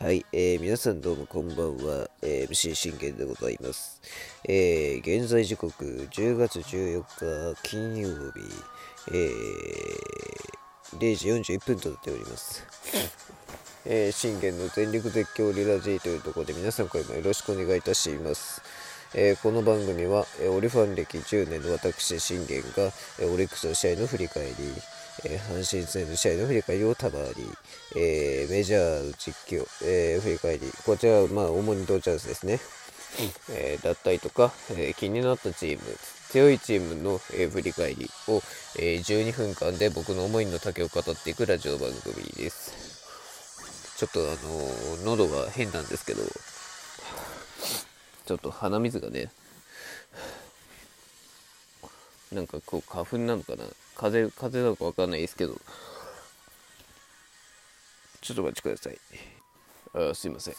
はい、えー、皆さんどうもこんばんは、えー、MC 信玄でございます。えー、現在時刻10月14日金曜日、えー、0時41分となっております。えー、信玄の全力絶叫リラジーというところで皆さんこれもよろしくお願いいたします。えー、この番組は、えー、オリファン歴10年の私信玄が、えー、オリックスの試合の振り返り、えー、阪神戦の試合の振り返りをたまり、えー、メジャーの実況、えー、振り返り、こちらはまあ主にドジャースですね、えー、だったりとか、えー、気になったチーム、強いチームの、えー、振り返りを、えー、12分間で僕の思いの丈を語っていくラジオ番組です。ちょっとあのー、喉が変なんですけど、ちょっと鼻水がね、なんかこう花粉なのかな？風、風なのかわかんないですけど、ちょっとお待ちください。あすいません。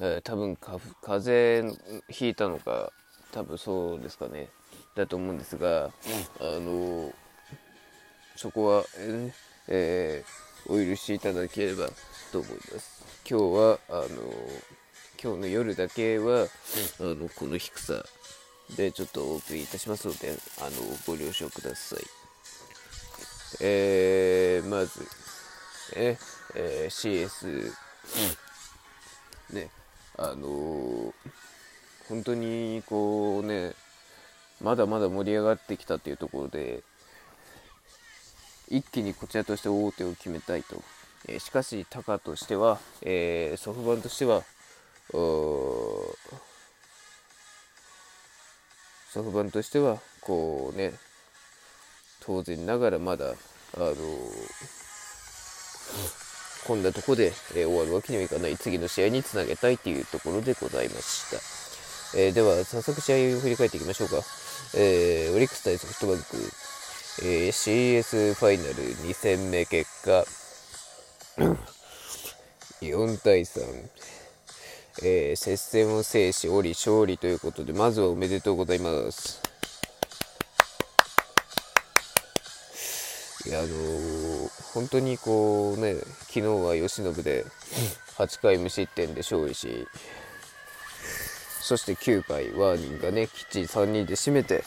えー、多分風邪ひいたのか、多分そうですかね。だと思うんですが、あのそこは、ええー、お許しいただければと思います。今日は、あの今日の夜だけは、あのこの低さでちょっとお送りいたしますので、あの、ご了承ください。えー、まず、え、えー、CS、ね、あのー、本当にこうね、まだまだ盛り上がってきたっていうところで、一気にこちらとして大手を決めたいと。えー、しかし、タカとしては、えー、ソフトバンとしては、ソフトバンとしてはこうね当然ながらまだあのこんなとこで、えー、終わるわけにはいかない次の試合につなげたいというところでございました、えー、では早速試合を振り返っていきましょうか、えー、オリックス対ソフトバンク、え CS ファイナル2戦目結果。4対3えー、接戦を制し、おり勝利ということで、まずはおめでとうございます。いや、あのー、本当にこうね、昨日は由伸で8回無失点で勝利し、そして9回、ワーニンがね、きっちり3人で締めて、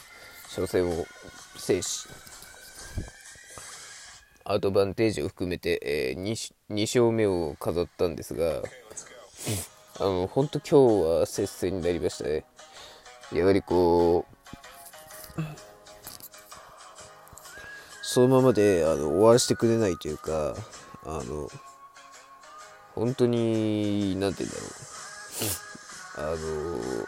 初戦を制し、アドバンテージを含めて、えー、2, 2勝目を飾ったんですが、あの、本当今日は接戦になりましたね。やはりこう、そのままであの終わらせてくれないというか、あの、本当に、なんて言うんだろう。あの、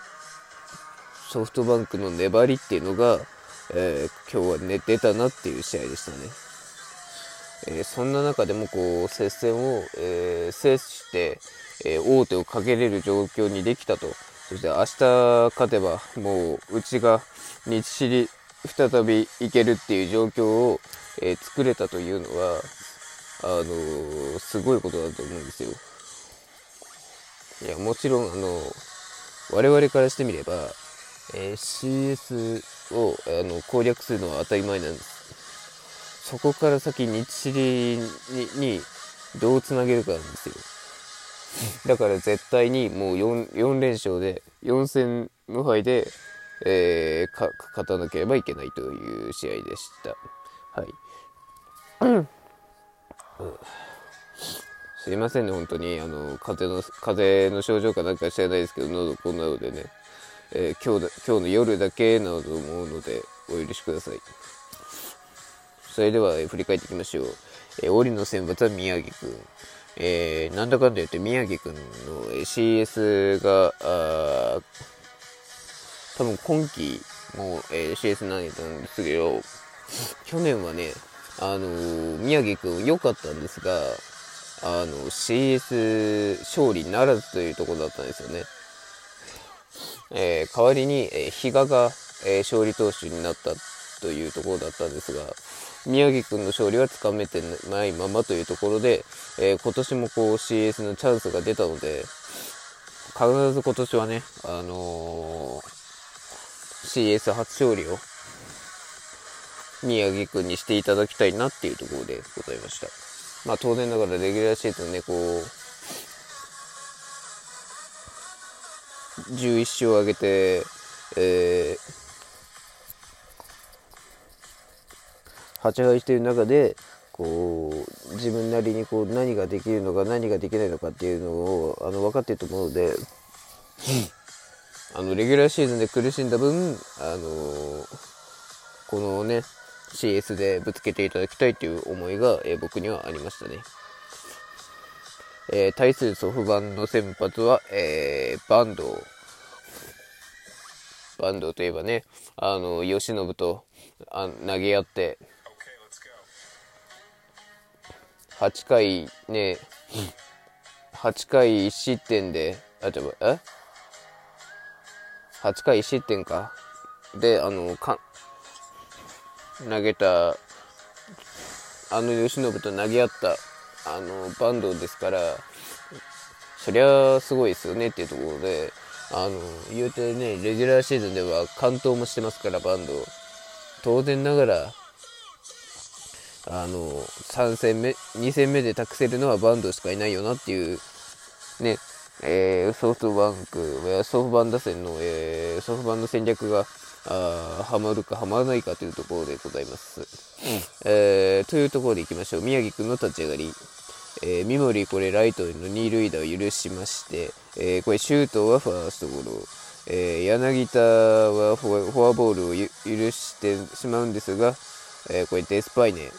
ソフトバンクの粘りっていうのが、えー、今日はね、出たなっていう試合でしたね。え、そんな中でもこう、接戦を、えー、制して、えー、王手をかけれる状況にできたと。そして明日勝てば、もう、うちが日知り再び行けるっていう状況を、えー、作れたというのは、あのー、すごいことだと思うんですよ。いや、もちろん、あの我々からしてみれば、えー CS をあの攻略するのは当たり前なんです。そこから先日知りにどうつなげるかなんですよ。だから絶対にもう 4, 4連勝で、4戦無敗で、えー、勝たなければいけないという試合でした。はい。うん、すいませんね、本当に。あの、風邪の、風邪の症状かなんか知らないですけど、喉こんなのでね、えー、今日今日の夜だけなどと思うので、お許しください。それでは、振り返っていきましょう。えー、折の選抜は宮城くん。えー、なんだかんだ言って宮城くんの CS が、あ多分今季も、えー、CS なんですけど、去年はね、あのー、宮城くん良かったんですが、あの、CS 勝利ならずというところだったんですよね。えー、代わりに、えー、比嘉が、えー、勝利投手になったというところだったんですが、宮城くんの勝利はつかめてないままというところで、えー、今年もこう CS のチャンスが出たので、必ず今年はね、あのー、CS 初勝利を宮城くんにしていただきたいなっていうところでございました。まあ当然ながらレギュラーシーズンね、こう、11勝を挙げて、えー、8敗している中で、こう自分なりにこう何ができるのか何ができないのかっていうのをあの分かっていると思うので、あのレギュラーシーズンで苦しんだ分、あのこのね CS でぶつけていただきたいという思いが、えー、僕にはありましたね。えー、対するソフバンの先発は、えー、バンドバンドといえばね、あの、吉信とあ投げ合って、8回ね、8回1失点で、あ、ちょ、え ?8 回1失点か？で、あの、か、投げた、あの吉信と投げ合った、あの、バンドですから、そりゃすごいですよねっていうところで、あの、言うてね、レギュラーシーズンでは完投もしてますから、バンド。当然ながら、あの、3戦目、2戦目で託せるのはバンドしかいないよなっていう、ね、えー、ソフトバンク、ソフバン打線の、えー、ソフバンの戦略が、あはまるかはまらないかというところでございます。うん、えー、というところでいきましょう。宮城くんの立ち上がり。えー、三森これライトの2塁打を許しまして、えー、これシュートはファーストゴロ、えー、柳田はフォアボールを許してしまうんですが、えこれデスパイネ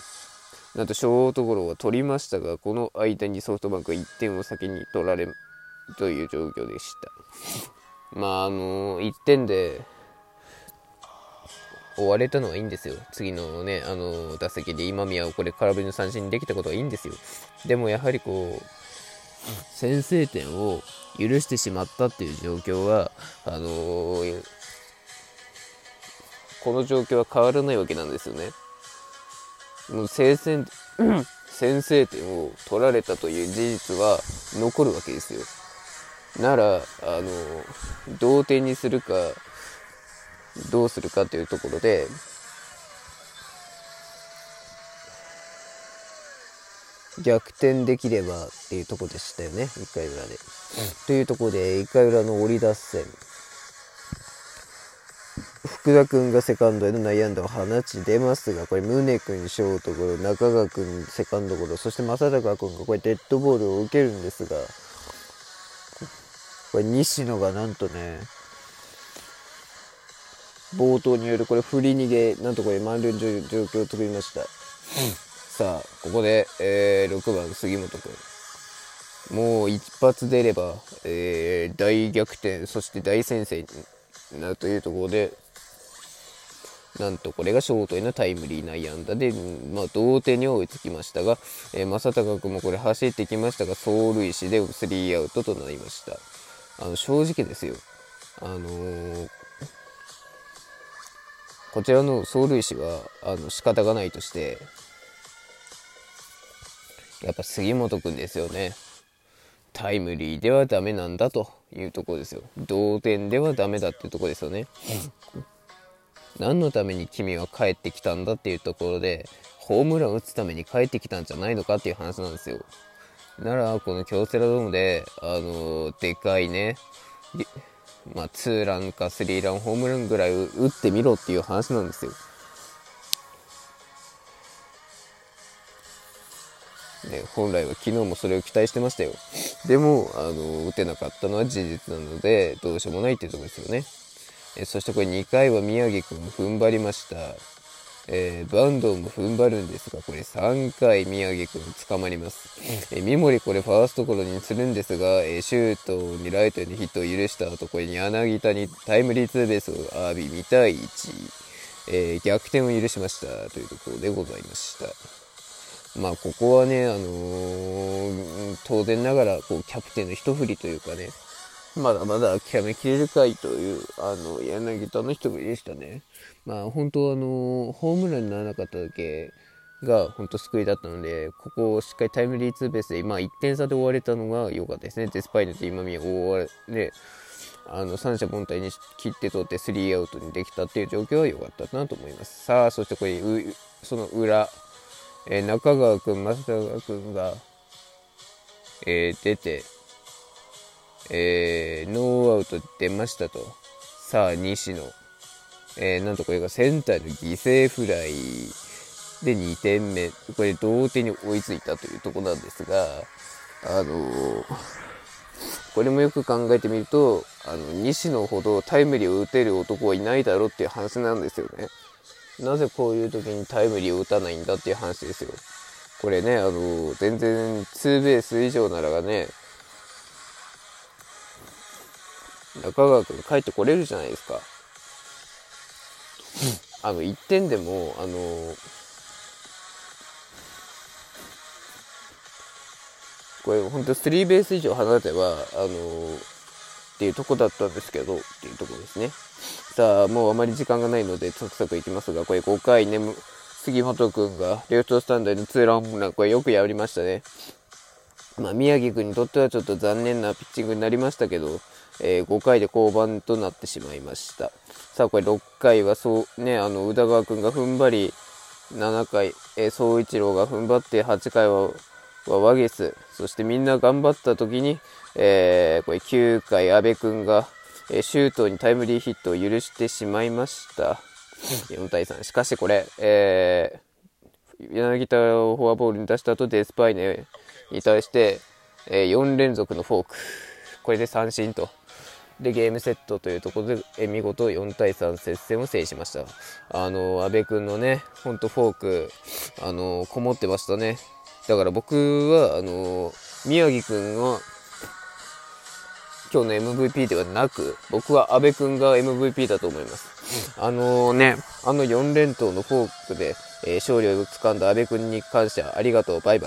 なんとショートゴロは取りましたがこの間にソフトバンクが1点を先に取られるという状況でしたまああの1点で終われたのはいいんですよ。次のね、あの、打席で今宮をこれ空振りの三振にできたことはいいんですよ。でもやはりこう、先制点を許してしまったっていう状況は、あのー、この状況は変わらないわけなんですよね。もう先制先制点を取られたという事実は残るわけですよ。なら、あの、同点にするか、どうするかというところで、逆転できればっていうとこでしたよね、1回裏で。というところで、1回裏の折り出戦。福田君がセカンドへの内野安打を放ち出ますが、これ、宗君ショートゴロ、中川君セカンドゴロ、そして正隆君がこれデッドボールを受けるんですが、これ西野がなんとね、冒頭によるこれ振り逃げなんとこれ満塁の状況を作りました、さあここで、えー、6番杉本君。もう一発出れば、えー、大逆転そして大先制になるというところでなんとこれがショートへのタイムリー内野安打で、まあ、同点に追いつきましたが、えー、正隆君もこれ走ってきましたが走塁死でスリーアウトとなりました。あの正直ですよ。あのー、こちらの走塁士はあの仕方がないとしてやっぱ杉本君ですよね。タイムリーではダメなんだというところですよ。同点ではダメだっていうところですよね。何のために君は帰ってきたんだっていうところでホームラン打つために帰ってきたんじゃないのかっていう話なんですよならこの京セラドームであのでかいねまあ、ツーランかスリーランホームランぐらい打ってみろっていう話なんですよ。ね、本来は昨日もそれを期待してましたよ。でも、あの、打てなかったのは事実なので、どうしようもないっていうとこですよね。えそしてこれ2回は宮城君踏ん張りました。えー、バンドも踏ん張るんですが、これ3回宮城くん捕まります。えー、三森これファーストゴロにするんですが、えー、シュートにライトにヒットを許した後、これ柳田にタイムリーツーベースを浴び、2対1、えー、逆転を許しましたというところでございました。まあ、ここはね、あのー、当然ながら、こう、キャプテンの一振りというかね、まだまだ諦めきれるかいという、あの、柳田の一振りでしたね。まあ、本当あの、ホームランにならなかっただけが本当救いだったので、ここをしっかりタイムリーツーベースで、まあ、1点差で終われたのが良かったですね。デスパイネと今宮大われ、あの、三者凡退に切って取ってスリーアウトにできたっていう状況は良かったなと思います。さあ、そしてこれ、その裏、えー、中川君、増田川君が、えー、出て、えー、ノーアウト出ましたと。さあ、西野。えー、なんとこれがセンターの犠牲フライで2点目。これ同点に追いついたというとこなんですが、あのー、これもよく考えてみると、あの、西野ほどタイムリーを打てる男はいないだろうっていう話なんですよね。なぜこういう時にタイムリーを打たないんだっていう話ですよ。これね、あの、全然ツーベース以上ならがね、中川君帰ってこれるじゃないですか。あの、1点でも、あの、これ本当スリーベース以上離れては、あのっていうとこだったんですけど、っていうとこですね。さあ、もうあまり時間がないので、サクサクいきますが、これ5回ね、杉本くんがレフトスタンドへのツーランホームラン、これよくやりましたね。まあ、宮城くんにとってはちょっと残念なピッチングになりましたけど、えー、5回で降板となってしまいました。さあ、これ6回はそう、ね、あの、宇田川くんが踏ん張り、7回、えー、総一郎が踏ん張って、8回は、はワゲス、そしてみんな頑張った時に、えー、これ9回、阿部くんが、えー、シュートにタイムリーヒットを許してしまいました。4対3。しかしこれ、えー、柳田をフォアボールに出した後、デスパイネに対して、えー、4連続のフォーク。これで三振と。で、ゲームセットというところで、見事4対3接戦を制しました。あの、阿部君のね、ほんとフォーク、あの、こもってましたね。だから僕は、あの、宮城君は、今日の MVP ではなく、僕は阿部君が MVP だと思います。あのね、あの4連投のフォークで、えー、勝利をつかんだ阿部君に感謝ありがとう、バイバイ。